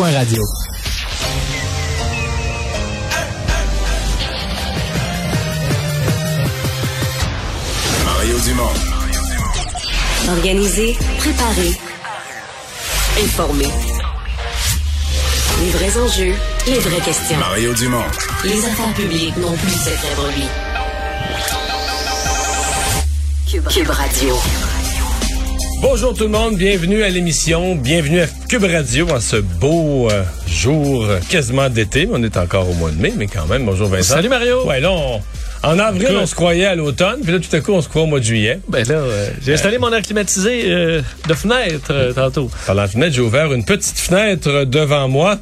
cube.radio. Mario Dumont. Organiser, préparer, informer. Les vrais enjeux, les vraies questions. Mario Dumont. Les affaires publiques n'ont plus cette brebis. Cube, Cube Radio. Bonjour tout le monde, bienvenue à l'émission, bienvenue à Cube Radio en ce beau euh, jour euh, quasiment d'été. On est encore au mois de mai, mais quand même, bonjour Vincent. Salut Mario. Ouais, là, on- en avril, on se croyait à l'automne, puis là, tout à coup, on se croit au mois de juillet. Ben là, euh, j'ai installé mon air climatisé euh, de fenêtre euh, tantôt. Par la fenêtre, j'ai ouvert une petite fenêtre euh, devant moi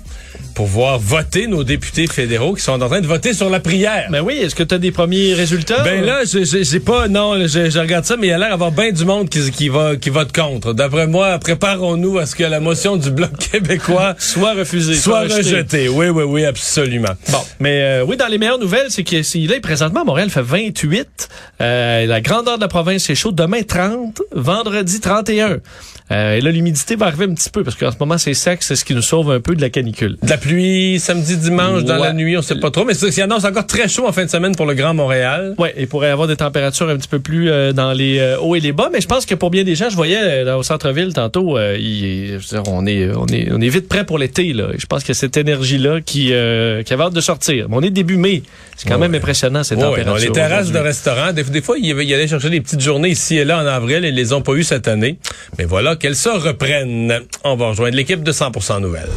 pour voir voter nos députés fédéraux qui sont en train de voter sur la prière. Ben oui, est-ce que tu as des premiers résultats? Ben là, j'ai- pas, non, je, je regarde ça, mais il y a l'air d'avoir bien du monde qui, qui va qui vote contre. D'après moi, préparons-nous à ce que la motion du Bloc québécois soit refusé, soit rejeté. rejetée. Oui, oui, oui, absolument. Bon, mais euh, oui, dans les meilleures nouvelles, c'est que c'est- là, présentement, Montréal fait 28. Euh, la grandeur de la province, c'est chaud. Demain, 30. Vendredi, 31. Euh, et là, l'humidité va arriver un petit peu parce qu'en ce moment, c'est sec. C'est ce qui nous sauve un peu de la canicule. De la pluie samedi, dimanche, dans Ouais. la nuit, on sait pas trop, mais c'est annonce encore très chaud en fin de semaine pour le Grand Montréal. Ouais, il pourrait y avoir des températures un petit peu plus euh, dans les euh, hauts et les bas, mais je pense que pour bien des gens, je voyais euh, au centre-ville tantôt, il- dire, on est on est on est vite prêt pour l'été là. Je pense que cette énergie là qui qui avait hâte de sortir. Mais on est début mai, c'est quand Ouais. même impressionnant ces Ouais, ouais, températures. non, les terrasses de restaurants, des, des fois, ils il allaient chercher des petites journées ici et là en avril et ils les ont pas eu cette année. Mais voilà, qu'elles se reprennent. On va rejoindre l'équipe de 100% Nouvelles.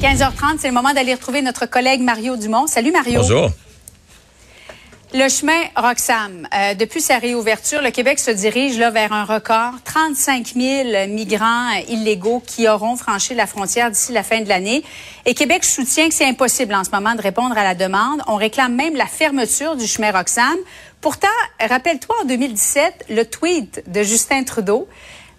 15h30, c'est le moment d'aller retrouver notre collègue Mario Dumont. Salut Mario. Bonjour. Le chemin Roxham, euh, depuis sa réouverture, le Québec se dirige là vers un record 35 000 migrants illégaux qui auront franchi la frontière d'ici la fin de l'année. Et Québec soutient que c'est impossible en ce moment de répondre à la demande. On réclame même la fermeture du chemin Roxham. Pourtant, rappelle-toi en 2017 le tweet de Justin Trudeau.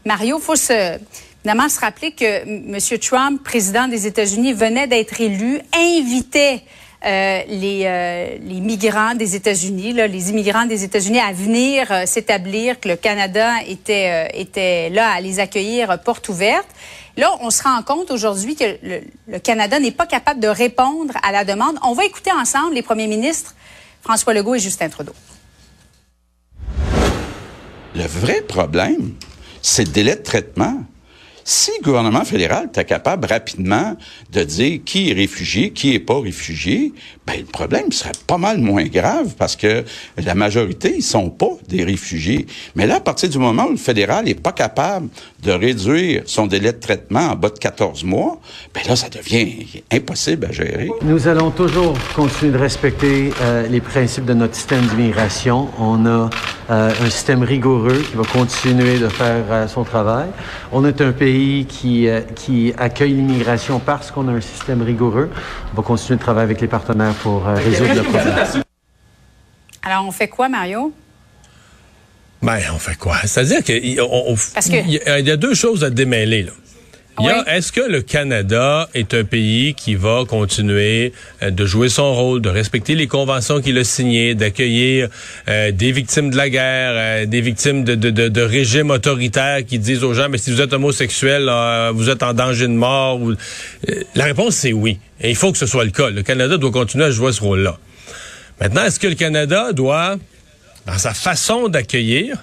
Mario, faut se évidemment se rappeler que M. Trump, président des États-Unis, venait d'être élu, invitait euh, les, euh, les migrants des États-Unis, les immigrants des États-Unis à venir euh, s'établir, que le Canada était, là à les accueillir porte ouverte. Là, on se rend compte aujourd'hui que le Canada n'est pas capable de répondre à la demande. On va écouter ensemble les premiers ministres François Legault et Justin Trudeau. Le vrai problème, c'est le délai de traitement. Si le gouvernement fédéral était capable rapidement de dire qui est réfugié, qui est pas réfugié, ben le problème serait pas mal moins grave parce que la majorité ils sont pas des réfugiés. Mais là, à partir du moment où le fédéral est pas capable de réduire son délai de traitement en bas de 14 mois, ben là, ça devient impossible à gérer. Nous allons toujours continuer de respecter euh, les principes de notre système d'immigration. On a euh, un système rigoureux qui va continuer de faire euh, son travail. On est un pays qui, qui accueille l'immigration parce qu'on a un système rigoureux. On va continuer de travailler avec les partenaires pour euh, résoudre le problème. Alors, on fait quoi, Mario? Ben, on fait quoi? C'est-à-dire qu'il on- on- Parce que- il y, y a deux choses à démêler, là. Est-ce que le Canada est un pays qui va continuer euh, de jouer son rôle, de respecter les conventions qu'il a signées, d'accueillir euh, des victimes de la guerre, euh, des victimes de, régimes autoritaires qui disent aux gens, mais si vous êtes homosexuel, vous êtes en danger de mort. la réponse, c'est oui. Il faut que ce soit le cas. Le Canada doit continuer à jouer ce rôle-là. Maintenant, est-ce que le Canada doit, dans sa façon d'accueillir,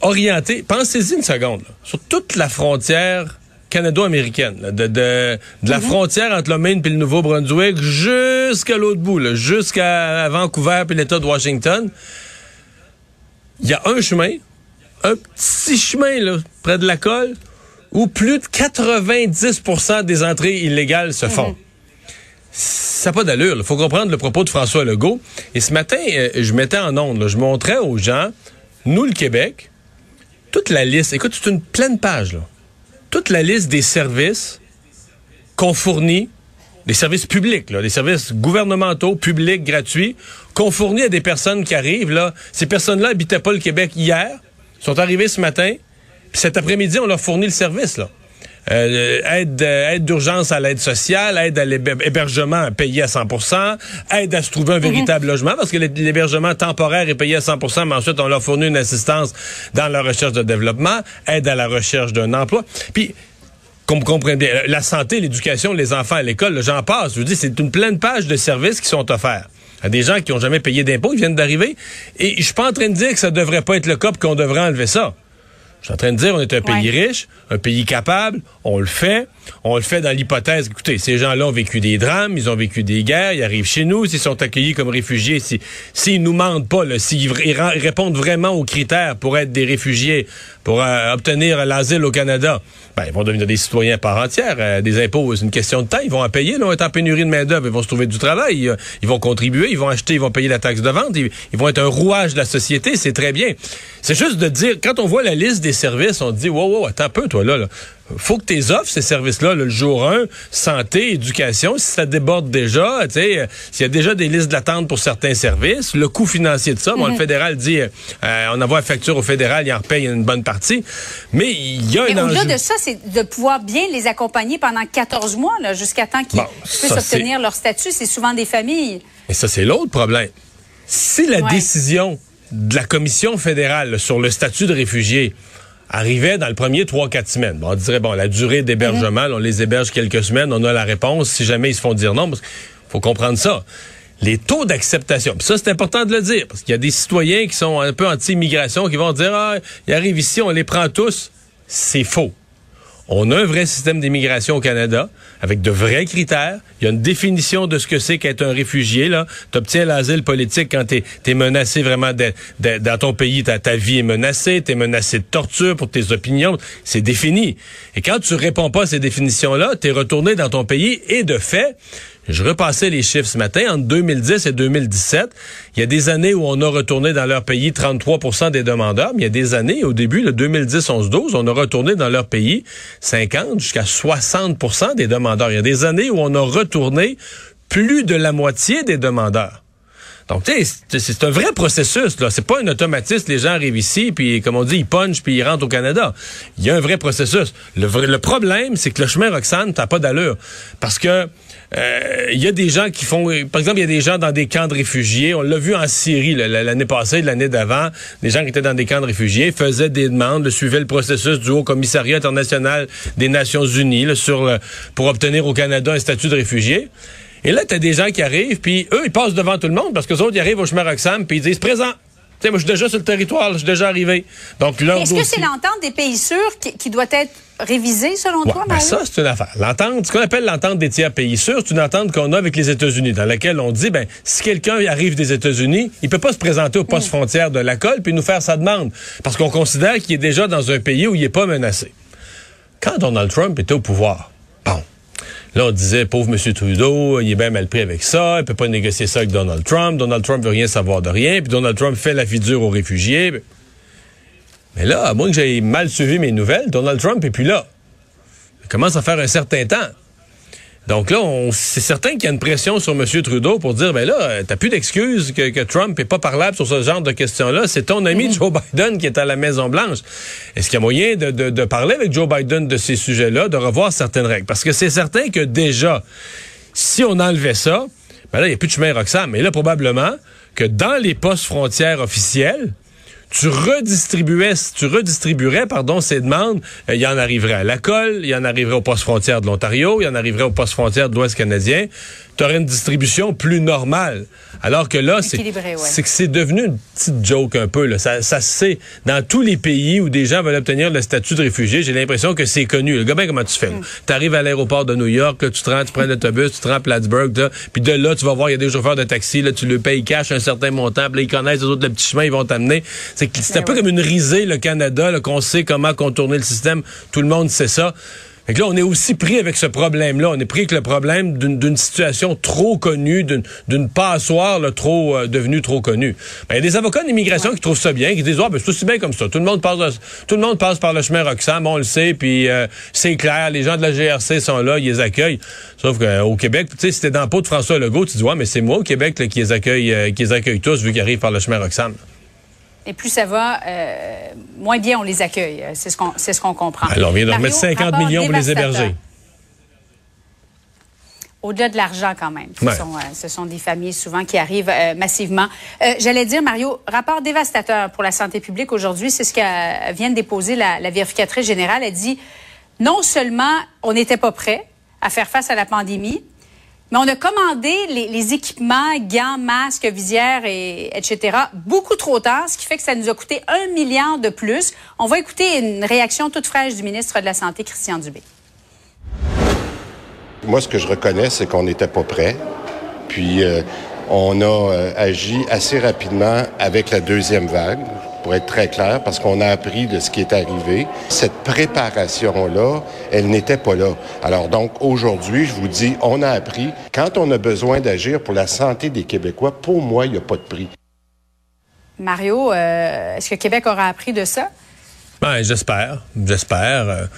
orienté, pensez-y une seconde, là, sur toute la frontière canado-américaine, de, de, de la frontière entre le Maine et le Nouveau-Brunswick jusqu'à l'autre bout, jusqu'à Vancouver puis l'État de Washington. Il y a un chemin, un petit chemin là, près de la colle, où plus de 90% des entrées illégales se font. Ça n'a pas d'allure. Il faut comprendre le propos de François Legault. Et ce matin, euh, je mettais en onde, là, je montrais aux gens, nous, le Québec, toute la liste, écoute, c'est une pleine page, là. Toute la liste des services qu'on fournit, des services publics, là, des services gouvernementaux, publics, gratuits, qu'on fournit à des personnes qui arrivent, là. Ces personnes-là habitaient pas le Québec hier, sont arrivées ce matin, puis cet après-midi, on leur fournit le service, là. Euh, aide, euh, aide d'urgence à l'aide sociale, aide à l'hébergement payé à 100% aide à se trouver un véritable logement, parce que l'hé- l'hébergement temporaire est payé à 100% mais ensuite, on leur fournit une assistance dans la recherche de développement, aide à la recherche d'un emploi. Puis, qu'on comprenne bien. La santé, l'éducation, les enfants à l'école, j'en passe. Je veux dire, c'est une pleine page de services qui sont offerts à des gens qui ont jamais payé d'impôts, ils viennent d'arriver. Et je suis pas en train de dire que ça devrait pas être le cas, qu'on devrait enlever ça. Je suis en train de dire, on est un pays Ouais. riche, un pays capable, on le fait. On le fait dans l'hypothèse, écoutez, ces gens-là ont vécu des drames, ils ont vécu des guerres, ils arrivent chez nous, s'ils sont accueillis comme réfugiés, si- s'ils nous mentent pas, s'ils répondent vraiment aux critères pour être des réfugiés, pour euh, obtenir l'asile au Canada, ben, ils vont devenir des citoyens à part entière. Euh, des impôts, c'est une question de temps, ils vont en payer, là, on est en pénurie de main-d'œuvre, ils vont se trouver du travail, euh, ils vont contribuer, ils vont acheter, ils vont payer la taxe de vente, ils, ils vont être un rouage de la société, c'est très bien. C'est juste de dire, quand on voit la liste des services, on dit, wow, wow, attends un peu, toi, là, là. Faut que tu offres ces services-là, là, le jour 1, santé, éducation, si ça déborde déjà, tu sais, euh, s'il y a déjà des listes d'attente pour certains services, le coût financier de ça, bon, le fédéral dit, euh, euh, on envoie la facture au fédéral, il en repaye une bonne partie, mais il y a Mais au-delà de ça, c'est de pouvoir bien les accompagner pendant 14 mois, là, jusqu'à temps qu'ils Bon, puissent obtenir leur statut. C'est souvent des familles. Et ça, c'est l'autre problème. Si la Ouais. décision de la Commission fédérale sur le statut de réfugié arrivait dans le premier 3-4 semaines, bon, on dirait, bon, la durée d'hébergement, Mhm. on les héberge quelques semaines, on a la réponse si jamais ils se font dire non, parce qu'il faut comprendre ça. Les taux d'acceptation, ça c'est important de le dire, parce qu'il y a des citoyens qui sont un peu anti-immigration, qui vont dire, ah, ils arrivent ici, on les prend tous. C'est faux. On a un vrai système d'immigration au Canada avec de vrais critères. Il y a une définition de ce que c'est qu'être un réfugié. Là, obtiens l'asile politique quand tu es, menacé vraiment dans ton pays, ta, ta vie est menacée, tu es menacé de torture pour tes opinions. C'est défini. Et quand tu réponds pas à ces définitions-là, tu es retourné dans ton pays et de fait, je repassais les chiffres ce matin, entre 2010 et 2017, il y a des années où on a retourné dans leur pays 33% des demandeurs, mais il y a des années, au début, le 2010, 11, 12, on a retourné dans leur pays 50 jusqu'à 60% des demandeurs. Il y a des années où on a retourné plus de la moitié des demandeurs. Donc, tu sais, c'est- un vrai processus, là. C'est pas un automatisme. Les gens arrivent ici, puis, comme on dit, ils punchent, puis ils rentrent au Canada. Il y a un vrai processus. Le, vrai- le problème, c'est que le chemin Roxane, t'as pas d'allure. Parce que, euh, il y a des gens qui font, par exemple, il y a des gens dans des camps de réfugiés. On l'a vu en Syrie, l'année passée, l'année d'avant. Des gens qui étaient dans des camps de réfugiés faisaient des demandes, suivaient le processus du Haut Commissariat international des Nations Unies, là, sur, pour obtenir au Canada un statut de réfugié. Et là, t'as des gens qui arrivent, puis eux, ils passent devant tout le monde parce que autres, ils arrivent au chemin Roxham, puis ils disent présent. Tu sais, moi, je suis déjà sur le territoire, là, je suis déjà arrivé. Donc, Est-ce que c'est l'entente des pays sûrs qui, qui doit être révisée, selon Ouais, toi, ben ça, c'est une affaire. L'entente, ce qu'on appelle l'entente des tiers pays sûrs, c'est une entente qu'on a avec les États-Unis, dans laquelle on dit, ben, si quelqu'un arrive des États-Unis, il peut pas se présenter au poste frontière de la colle puis nous faire sa demande. Parce qu'on considère qu'il est déjà dans un pays où il est pas menacé. Quand Donald Trump était au pouvoir. Là, on disait, pauvre M. Trudeau, il est bien mal pris avec ça, il peut pas négocier ça avec Donald Trump, Donald Trump veut rien savoir de rien, puis Donald Trump fait la figure aux réfugiés. Mais là, à moins que j'aie mal suivi mes nouvelles, Donald Trump est plus là. Il commence à faire un certain temps. Donc là, c'est certain qu'il y a une pression sur M. Trudeau pour dire, ben là, euh, t'as plus d'excuses que, que Trump est pas parlable sur ce genre de questions-là. C'est ton ami Joe Biden qui est à la Maison-Blanche. Est-ce qu'il y a moyen de, de- de parler avec Joe Biden de ces sujets-là, de revoir certaines règles? Parce que c'est certain que déjà, si on enlevait ça, ben là, il n'y a plus de chemin Roxham. Mais là, probablement que dans les postes frontières officiels, tu redistribuais, tu redistribuerais, pardon, ces demandes, euh, il y en arriverait à la colle, il y en arriverait au poste frontière de l'Ontario, il y en arriverait au poste frontière de l'Ouest canadien. Tu aurais une distribution plus normale. Alors que là, c'est ouais. c'est que c'est devenu une petite joke un peu. Là. Ça, ça se sait. Dans tous les pays où des gens veulent obtenir le statut de réfugié, j'ai l'impression que c'est connu. Le gars, ben, comment tu fais? Tu arrives à l'aéroport de New York, là, tu te rends, tu prends l'autobus, tu te rends à Plattsburgh, puis de là, tu vas voir, il y a des chauffeurs de taxi, là, tu le payes cash un certain montant, puis ils connaissent les autres le petit chemin, ils vont t'amener. C'est c'est un Ben peu comme une risée, le Canada, qu'on sait comment contourner le système. Tout le monde sait ça. Fait que là, on est aussi pris avec ce problème-là. On est pris avec le problème d'une situation trop connue, d'une passoire là, trop euh, devenue trop connue. Ben, Il y a des avocats d'immigration qui trouvent ça bien, qui disent, ah, ben, c'est aussi bien comme ça. Tout le monde passe, tout le monde passe par le chemin Roxham, on le sait, puis euh, c'est clair. Les gens de la GRC sont là, ils les accueillent. Sauf qu'au Québec, tu sais, t'es dans le pot de François Legault, tu dis, ouais, mais c'est moi au Québec qui les accueille, euh, qui les accueille tous vu qu'ils arrivent par le chemin Roxham. Et plus ça va, euh, moins bien on les accueille. C'est ce qu'on c'est ce qu'on comprend. Alors, on vient de remettre 50 rapport millions pour les héberger. Au-delà de l'argent, quand même. Ce, Ouais. sont, euh, ce sont des familles souvent qui arrivent euh, massivement. J'allais dire, Mario, rapport dévastateur pour la santé publique aujourd'hui. C'est ce que vient de déposer la, la vérificatrice générale. Elle dit non seulement on n'était pas prêt à faire face à la pandémie, mais on a commandé les, équipements, gants, masques, visières, et, etc. beaucoup trop tard, ce qui fait que ça nous a coûté un milliard de plus. On va écouter une réaction toute fraîche du ministre de la Santé, Christian Dubé. Moi, ce que je reconnais, c'est qu'on n'était pas prêt. Puis, euh, on a euh, agi assez rapidement avec la deuxième vague, pour être très clair, parce qu'on a appris de ce qui est arrivé. Cette préparation-là, elle n'était pas là. Alors donc, aujourd'hui, je vous dis, on a appris. Quand on a besoin d'agir pour la santé des Québécois, pour moi, il n'y a pas de prix. Mario, euh, est-ce que Québec aura appris de ça? Ben, j'espère. J'espère.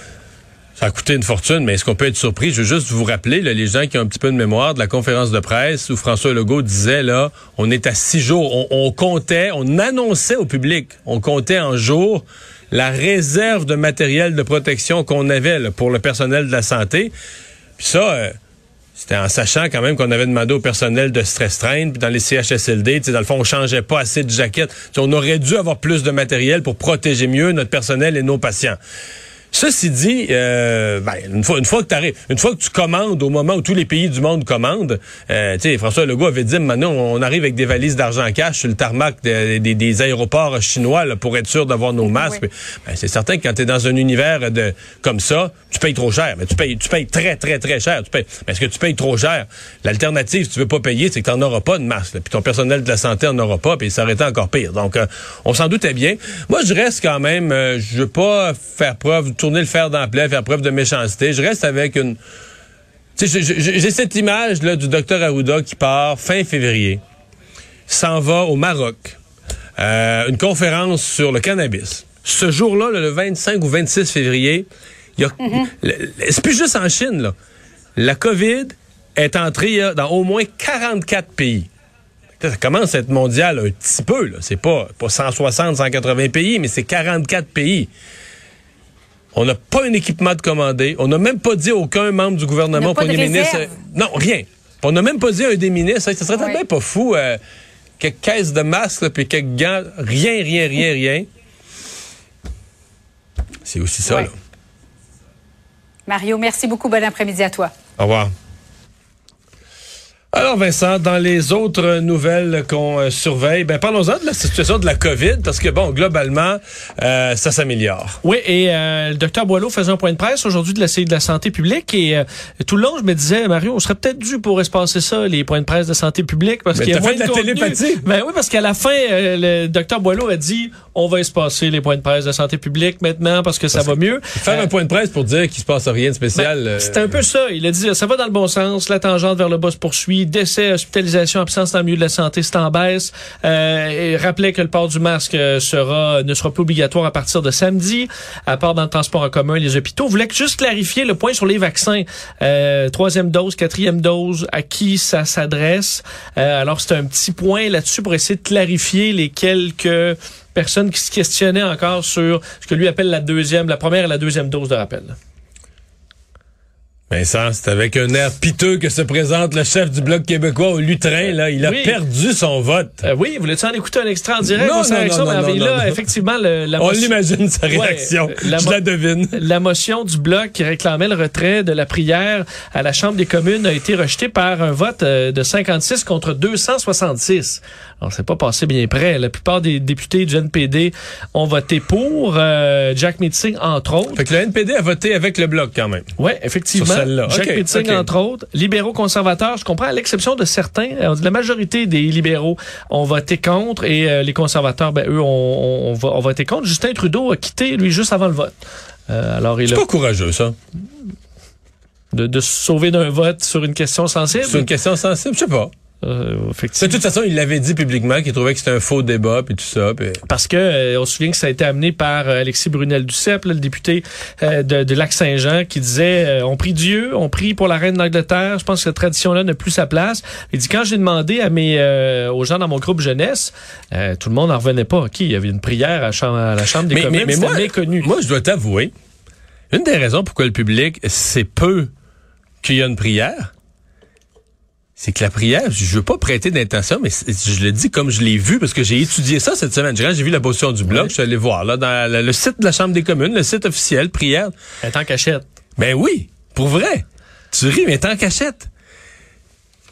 Ça a coûté une fortune, mais est-ce qu'on peut être surpris? Je veux juste vous rappeler, là, les gens qui ont un petit peu de mémoire, de la conférence de presse où François Legault disait, là, on est à six jours. On, on comptait, on annonçait au public, on comptait en jours la réserve de matériel de protection qu'on avait là, pour le personnel de la santé. Puis ça, euh, c'était en sachant quand même qu'on avait demandé au personnel de se restreindre. Puis dans les CHSLD, dans le fond, on changeait pas assez de jaquettes. On aurait dû avoir plus de matériel pour protéger mieux notre personnel et nos patients. Ceci dit, euh, ben, une fois, une fois que tu une fois que tu commandes au moment où tous les pays du monde commandent, euh, tu sais, François Legault avait dit, maintenant, on arrive avec des valises d'argent cash sur le tarmac des aéroports chinois là, pour être sûr d'avoir nos masques. Ben, c'est certain que quand tu es dans un univers de comme ça, tu payes trop cher. Mais tu payes, tu payes très, très, très cher. Tu payes, mais est-ce que tu payes trop cher? L'alternative, si tu veux pas payer, c'est que tu n'en auras pas de masque. Puis ton personnel de la santé en aura pas, puis ça aurait été encore pire. Donc, euh, on s'en doutait bien. Moi, je reste quand même, euh, je veux pas faire preuve tourner le fer dans la plaie, faire preuve de méchanceté. Je reste avec une... J'ai cette image là, du docteur Arruda qui part fin février, s'en va au Maroc, euh, une conférence sur le cannabis. Ce jour-là, le 25 ou 26 février, il y a... C'est plus juste en Chine, là. La COVID est entrée dans au moins 44 pays. Ça commence à être mondial un petit peu. là. C'est pas, pas 160, 180 pays, mais c'est 44 pays. On n'a pas un équipement de commandé. On n'a même pas dit à aucun membre du gouvernement, premier de ministre. réserve. Non, rien. On n'a même pas dit à un des ministres. Ça serait Oui. pas fou. euh, quelques caisses de masques, là, puis quelques gants. Rien, rien, rien, rien. C'est aussi ça, Ouais. là. Mario, merci beaucoup. Bon après-midi à toi. Au revoir. Alors Vincent, dans les autres nouvelles qu'on euh, surveille, ben parlons-en de la situation de la COVID parce que bon, globalement, euh, ça s'améliore. Oui, et euh, le docteur Boileau faisait un point de presse aujourd'hui de la de la santé publique et euh, tout le long, je me disais, Mario, on serait peut-être dû pour espacer ça, les points de presse de santé publique, parce qu'il y a moins de la contenu. télépathie. Ben oui, parce qu'à la fin, euh, le docteur Boileau a dit, on va espacer les points de presse de santé publique maintenant parce que ça va mieux. Faire Euh, un point de presse pour dire qu'il se passe rien de spécial. ben, euh, C'est un peu ça. Il a dit, ça va dans le bon sens. La tangente vers le bas se poursuit. Décès, hospitalisation, absence dans le milieu de la santé, c'est en baisse. Euh, et rappelait que le port du masque sera, ne sera plus obligatoire à partir de samedi, à part dans le transport en commun et les hôpitaux. Voulait que juste clarifier le point sur les vaccins. Euh, troisième dose, quatrième dose, à qui ça s'adresse? Euh, alors, c'est un petit point là-dessus pour essayer de clarifier les quelques personnes qui se questionnaient encore sur ce que lui appelle la deuxième, la première et la deuxième dose de rappel. Vincent, c'est avec un air piteux que se présente le chef du Bloc québécois au lutrin. Là. Il a Oui. perdu son vote. Euh, oui, voulez-tu en écouter un extrait en direct? Non, non, non, non, Mais non, là, effectivement, le- la On l'imagine, sa réaction. euh, la Je la devine. La motion du bloc qui réclamait le retrait de la prière à la Chambre des communes a été rejetée par un vote euh, de 56 contre 266. Alors, c'est pas passé bien près. La plupart des députés du NPD ont voté pour. euh, Jack Meeting, entre autres. Fait que le NPD a voté avec le Bloc quand même. Oui, effectivement. Sur celle-là. Jack OK, Meeting, OK. entre autres. Libéraux conservateurs, je comprends, à l'exception de certains. euh, La majorité des libéraux ont voté contre et euh, les conservateurs, ben, eux, ont, ont, ont vo- ont voté contre. Justin Trudeau a quitté, lui, juste avant le vote. Euh, alors, il C'est a pas courageux, ça. de, de se sauver d'un vote sur une question sensible? C'est une question sensible, je sais pas. Euh, De toute façon, il l'avait dit publiquement qu'il trouvait que c'était un faux débat puis tout ça. Parce que euh, on se souvient que ça a été amené par euh, Alexis Brunel Duceppe, là, le député euh, de, de Lac-Saint-Jean, qui disait on prie Dieu, on prie pour la reine d'Angleterre. Je pense que cette tradition-là n'a plus sa place. Il dit quand j'ai demandé à mes aux gens dans mon groupe jeunesse, tout le monde n'en revenait pas. Qui il y avait une prière à, chambre- à la chambre des Mais, communes, mais, mais moi, méconnu. moi, je dois t'avouer, une des raisons pourquoi le public sait peu qu'il y a une prière, c'est que la prière, je veux pas prêter d'intention, mais je le dis comme je l'ai vu parce que j'ai étudié ça cette semaine. J'ai j'ai vu la position du blog, je suis allé voir là dans le, le site de la Chambre des communes, le site officiel, prière. Elle est en cachette. Ben oui, pour vrai. Tu ris, mais t'es en cachette.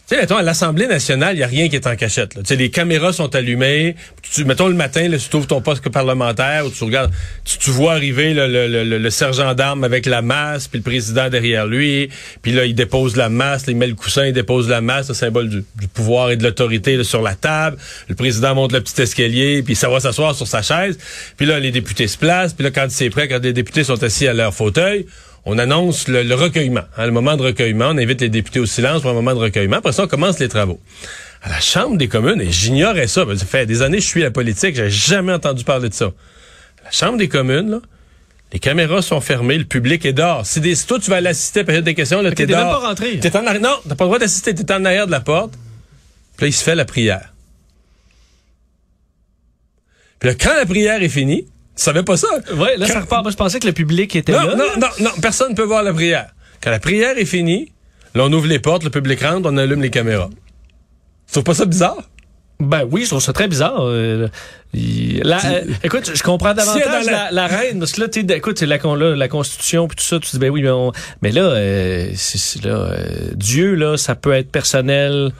Tu mettons, à l'Assemblée nationale, il n'y a rien qui est en cachette. Tu sais, les caméras sont allumées. Tu, mettons, le matin, là, tu ouvres ton poste parlementaire ou tu regardes, tu, tu vois arriver le, le- le- le sergent d'armes avec la masse, puis le président derrière lui. Puis là, il dépose la masse, là, il met le coussin, il dépose la masse, le symbole du, du pouvoir et de l'autorité sur la table. Le président monte le petit escalier, puis ça va s'asseoir sur sa chaise. Puis là, les députés se placent. Puis là, quand c'est prêt, quand les députés sont assis à leur fauteuil, on annonce le, le recueillement, hein, le moment de recueillement. On invite les députés au silence pour un moment de recueillement. Après ça, on commence les travaux. À la Chambre des communes, et j'ignorais ça, parce que ça fait des années que je suis la politique, j'ai jamais entendu parler de ça. À la Chambre des communes, là, les caméras sont fermées, le public est dehors. Si, des, si toi, tu vas aller assister à la période des questions, là, t'es t'es même pas rentré. T'es en arrière. Non, t'as pas le droit d'assister, t'es en arrière de la porte. Puis là, il se fait la prière. Puis là, quand la prière est finie, tu savais pas ça? Ouais, là, ça repart. Moi, je pensais que le public était non, là. non, non, non, personne ne peut voir la prière. Quand la prière est finie, là, on ouvre les portes, le public rentre, on allume les caméras. Tu trouves pas ça bizarre? Ben oui, je trouve ça très bizarre. Euh, euh, écoute, je comprends davantage la... la- la reine, parce que là, tu écoute, la, là, la Constitution puis tout ça, tu dis, ben oui, mais, on- mais là, euh, là euh, Dieu, là, ça peut être personnel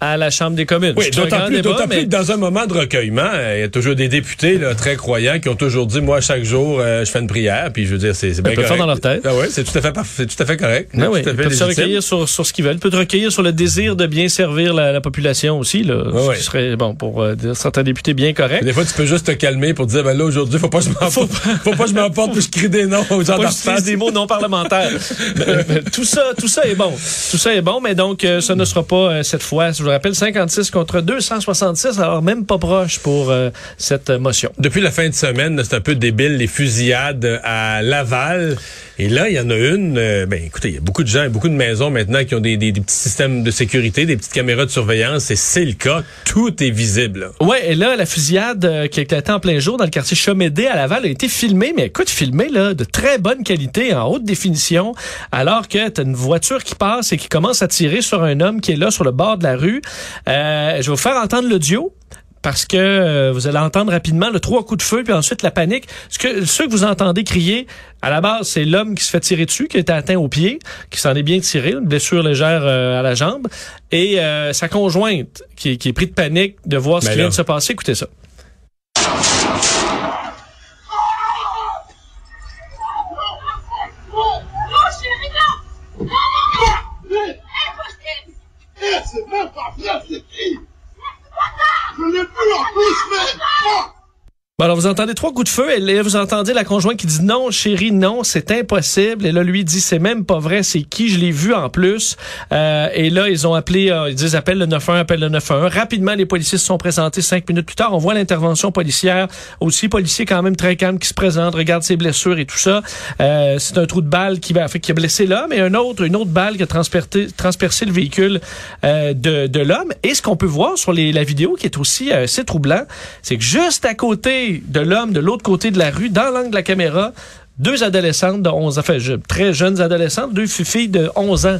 à la Chambre des communes. Oui, d'autant plus, débat, d'autant mais- plus que dans un moment de recueillement, euh, il y a toujours des députés là, très croyants qui ont toujours dit, moi, chaque jour, euh, je fais une prière, puis je veux dire, c'est, bien Ils peuvent correct. faire dans leur tête. Ah ouais, c'est tout à fait parfait, tout à fait correct. Ben oui, tout à ils peuvent se recueillir sur, sur ce qu'ils veulent. Ils peuvent te recueillir sur le désir de bien servir la, la population aussi, là. Ouais, ce ouais. qui serait, bon, pour euh, certains députés bien corrects. Des fois, tu peux juste te calmer pour dire, ben là, aujourd'hui, faut pas que je m'emporte, faut pas que je m'emporte puis je crie des noms aux gens des mots non parlementaires. Ben, tout ça, tout ça est bon. Tout ça est bon, mais donc euh, ce ne sera pas euh, cette fois. Je vous rappelle 56 contre 266, alors même pas proche pour euh, cette motion. Depuis la fin de semaine, c'est un peu débile, les fusillades à Laval. Et là, il y en a une. euh, ben, écoutez, il y a beaucoup de gens, beaucoup de maisons maintenant qui ont des, des- des petits systèmes de sécurité, des petites caméras de surveillance. Et c'est le cas. Tout est visible. là. Ouais, et là la fusillade euh, qui a éclaté en plein jour dans le quartier Chomédé à Laval a été filmée, mais écoute, filmée là de très bonne qualité, en haute définition, alors que t'as une voiture qui passe et qui commence à tirer sur un homme qui est là sur le bord de la rue. Euh, je vais vous faire entendre l'audio. Parce que euh, vous allez entendre rapidement le trois coups de feu, puis ensuite la panique. Ce que ceux que vous entendez crier, à la base, c'est l'homme qui se fait tirer dessus, qui a été atteint au pied, qui s'en est bien tiré, une blessure légère euh, à la jambe, et euh, sa conjointe qui, est- qui est pris de panique de voir ce Mais qui vient de se passer. Écoutez ça. C'est même pas vrai, c'est qui Je l'ai plus en plus, mais... Bon, alors, vous entendez trois coups de feu et vous entendez la conjointe qui dit non, chérie, non, c'est impossible. Et là, lui dit c'est même pas vrai, c'est qui, je l'ai vu en plus. Euh, et là, ils ont appelé, euh, ils disent appelle le 91, appelle le 91. Rapidement, les policiers se sont présentés cinq minutes plus tard. On voit l'intervention policière. Aussi, policier quand même très calme qui se présente, regarde ses blessures et tout ça. Euh, c'est un trou de balle qui, va, qui a blessé l'homme et un autre, une autre balle qui a transpercé, transpercé le véhicule euh, de, de l'homme. Et ce qu'on peut voir sur les, la vidéo qui est aussi euh, assez troublant, c'est que juste à côté de l'homme, de l'autre côté de la rue, dans l'angle de la caméra, deux adolescentes de 11 ans, enfin, très jeunes adolescentes, deux filles de 11 ans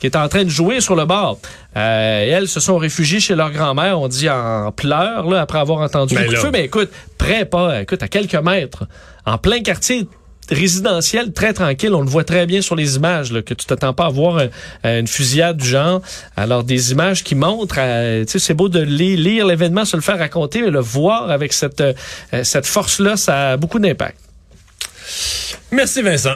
qui étaient en train de jouer sur le bord. Euh, elles se sont réfugiées chez leur grand-mère, on dit en pleurs, là, après avoir entendu Mais le coup de là- feu. Mais écoute, près pas, écoute, à quelques mètres, en plein quartier résidentiel, très tranquille. On le voit très bien sur les images, là, que tu t'attends pas à voir un- une fusillade du genre. Alors, des images qui montrent, euh, tu sais, c'est beau de li- lire l'événement, se le faire raconter, mais le voir avec cette, euh, cette force-là, ça a beaucoup d'impact. Merci, Vincent.